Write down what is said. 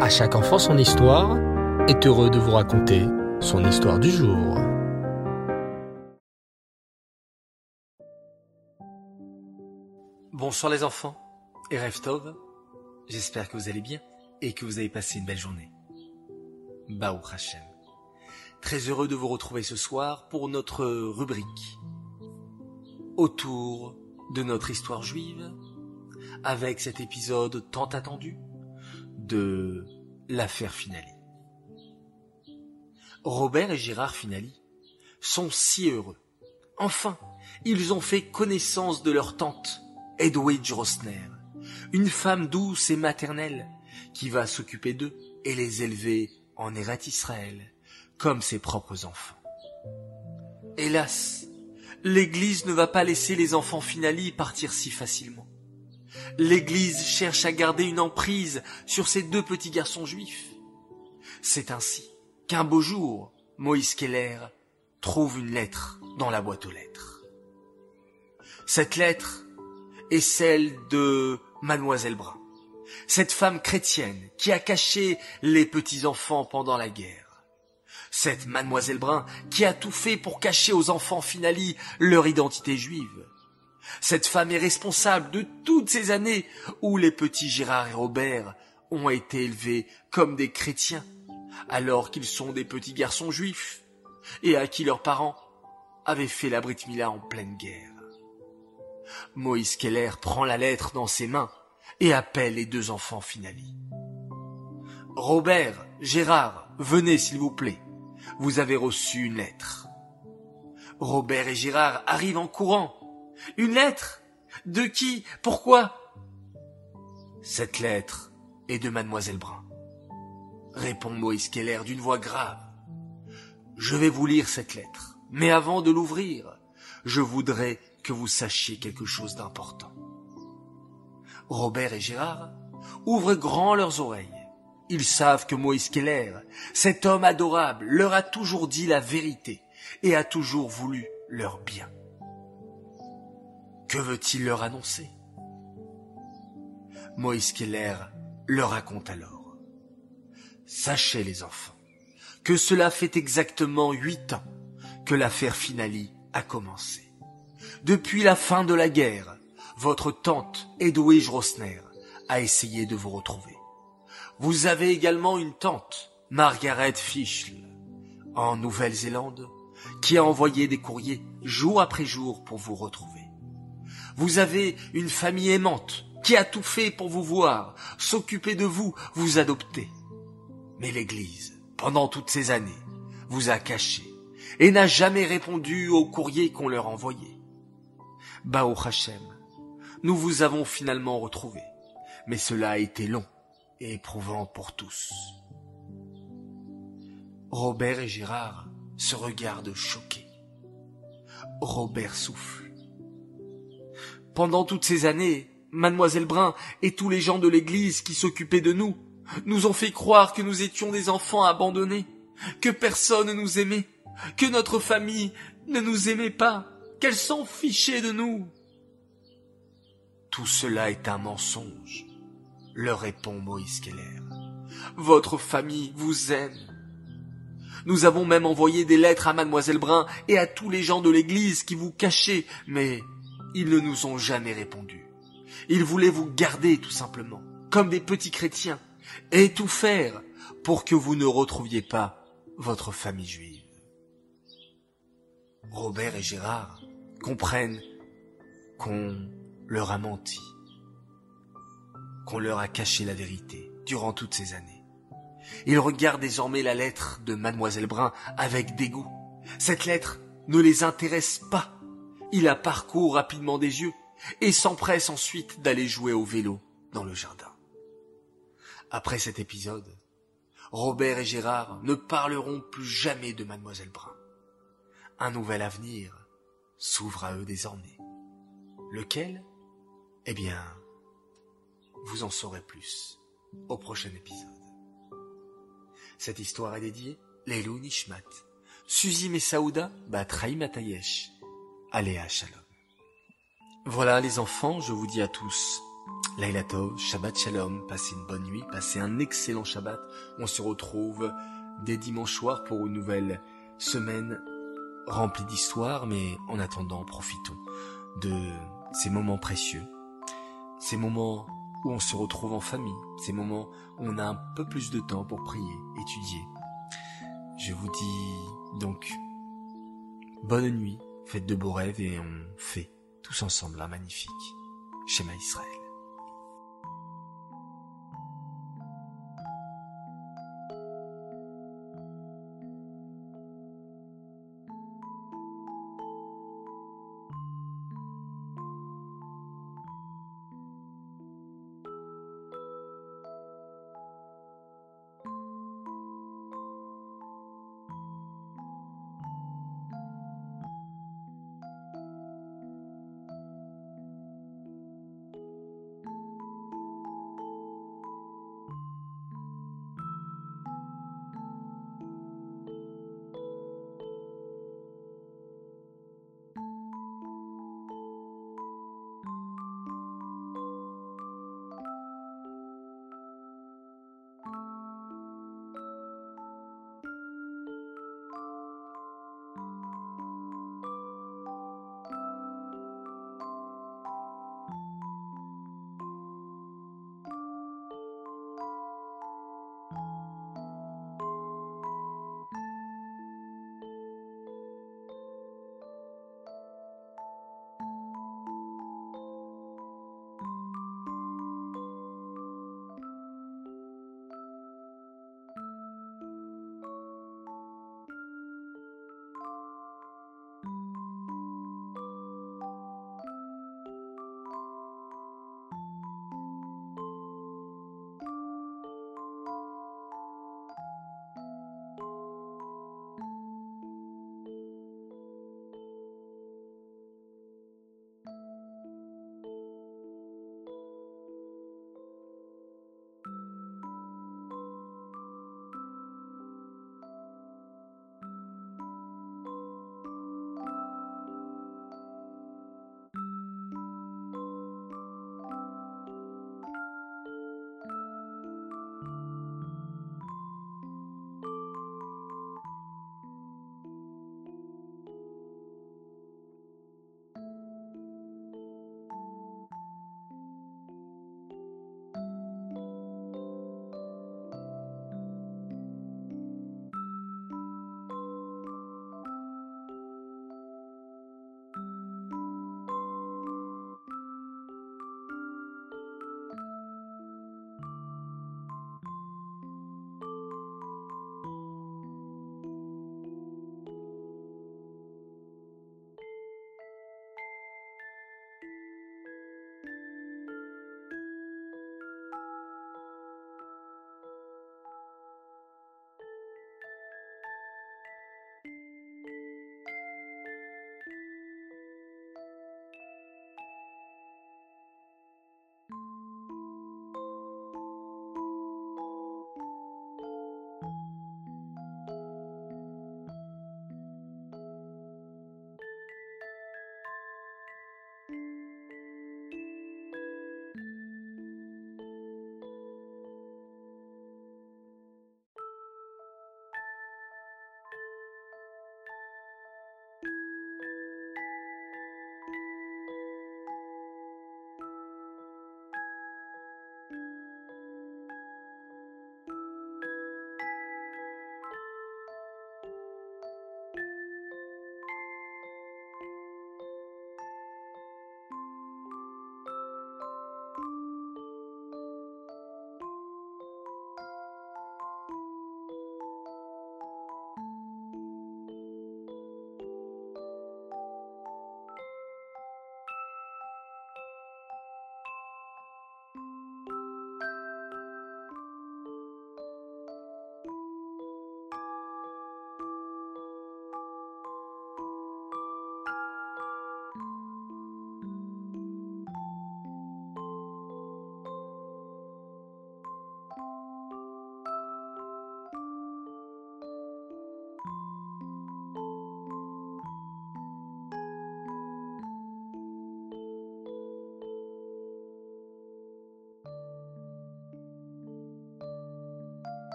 À chaque enfant son histoire est heureux de vous raconter son histoire du jour. Bonsoir les enfants et Reftov, j'espère que vous allez bien et que vous avez passé une belle journée. Baou Hashem. Très heureux de vous retrouver ce soir pour notre rubrique autour de notre histoire juive avec cet épisode tant attendu de l'affaire Finali. Robert et Gérard Finali sont si heureux. Enfin, ils ont fait connaissance de leur tante, Edwidge Rosner, une femme douce et maternelle qui va s'occuper d'eux et les élever en Erat Israël comme ses propres enfants. Hélas, l'Église ne va pas laisser les enfants Finali partir si facilement. L'Église cherche à garder une emprise sur ces deux petits garçons juifs. C'est ainsi qu'un beau jour, Moïse Keller trouve une lettre dans la boîte aux lettres. Cette lettre est celle de Mademoiselle Brun, cette femme chrétienne qui a caché les petits-enfants pendant la guerre. Cette Mademoiselle Brun qui a tout fait pour cacher aux enfants Finali leur identité juive. Cette femme est responsable de toutes ces années où les petits Gérard et Robert ont été élevés comme des chrétiens, alors qu'ils sont des petits garçons juifs, et à qui leurs parents avaient fait la Brit Mila en pleine guerre. Moïse Keller prend la lettre dans ses mains et appelle les deux enfants Finali. Robert, Gérard, venez s'il vous plaît. Vous avez reçu une lettre. Robert et Gérard arrivent en courant une lettre De qui? Pourquoi? Cette lettre est de mademoiselle Brun. Répond Moïse Keller d'une voix grave. Je vais vous lire cette lettre, mais avant de l'ouvrir, je voudrais que vous sachiez quelque chose d'important. Robert et Gérard ouvrent grand leurs oreilles. Ils savent que Moïse Keller, cet homme adorable, leur a toujours dit la vérité et a toujours voulu leur bien. Que veut-il leur annoncer? Moïse Keller leur raconte alors. Sachez les enfants que cela fait exactement huit ans que l'affaire Finali a commencé. Depuis la fin de la guerre, votre tante Edwige Rosner a essayé de vous retrouver. Vous avez également une tante, Margaret Fischl, en Nouvelle-Zélande, qui a envoyé des courriers jour après jour pour vous retrouver. Vous avez une famille aimante qui a tout fait pour vous voir, s'occuper de vous, vous adopter. Mais l'Église, pendant toutes ces années, vous a caché et n'a jamais répondu aux courriers qu'on leur envoyait. Bao Hachem, nous vous avons finalement retrouvés, mais cela a été long et éprouvant pour tous. Robert et Gérard se regardent choqués. Robert souffle. Pendant toutes ces années, mademoiselle Brun et tous les gens de l'église qui s'occupaient de nous nous ont fait croire que nous étions des enfants abandonnés, que personne ne nous aimait, que notre famille ne nous aimait pas, qu'elle s'en fichait de nous. Tout cela est un mensonge, leur répond Moïse Keller. Votre famille vous aime. Nous avons même envoyé des lettres à mademoiselle Brun et à tous les gens de l'église qui vous cachaient, mais ils ne nous ont jamais répondu. Ils voulaient vous garder tout simplement, comme des petits chrétiens, et tout faire pour que vous ne retrouviez pas votre famille juive. Robert et Gérard comprennent qu'on leur a menti, qu'on leur a caché la vérité durant toutes ces années. Ils regardent désormais la lettre de mademoiselle Brun avec dégoût. Cette lettre ne les intéresse pas il la parcourt rapidement des yeux et s'empresse ensuite d'aller jouer au vélo dans le jardin. Après cet épisode, Robert et Gérard ne parleront plus jamais de mademoiselle Brun. Un nouvel avenir s'ouvre à eux désormais. Lequel? Eh bien, vous en saurez plus au prochain épisode. Cette histoire est dédiée Lelou Nishmat, Suzy Messaouda Batraï Matayesh, À Shalom. Voilà les enfants, je vous dis à tous Laila Tov, Shabbat Shalom, passez une bonne nuit, passez un excellent Shabbat. On se retrouve dès dimanche soir pour une nouvelle semaine remplie d'histoires, mais en attendant, profitons de ces moments précieux, ces moments où on se retrouve en famille, ces moments où on a un peu plus de temps pour prier, étudier. Je vous dis donc bonne nuit, faites de beaux rêves et on fait tous ensemble un magnifique schéma Israël.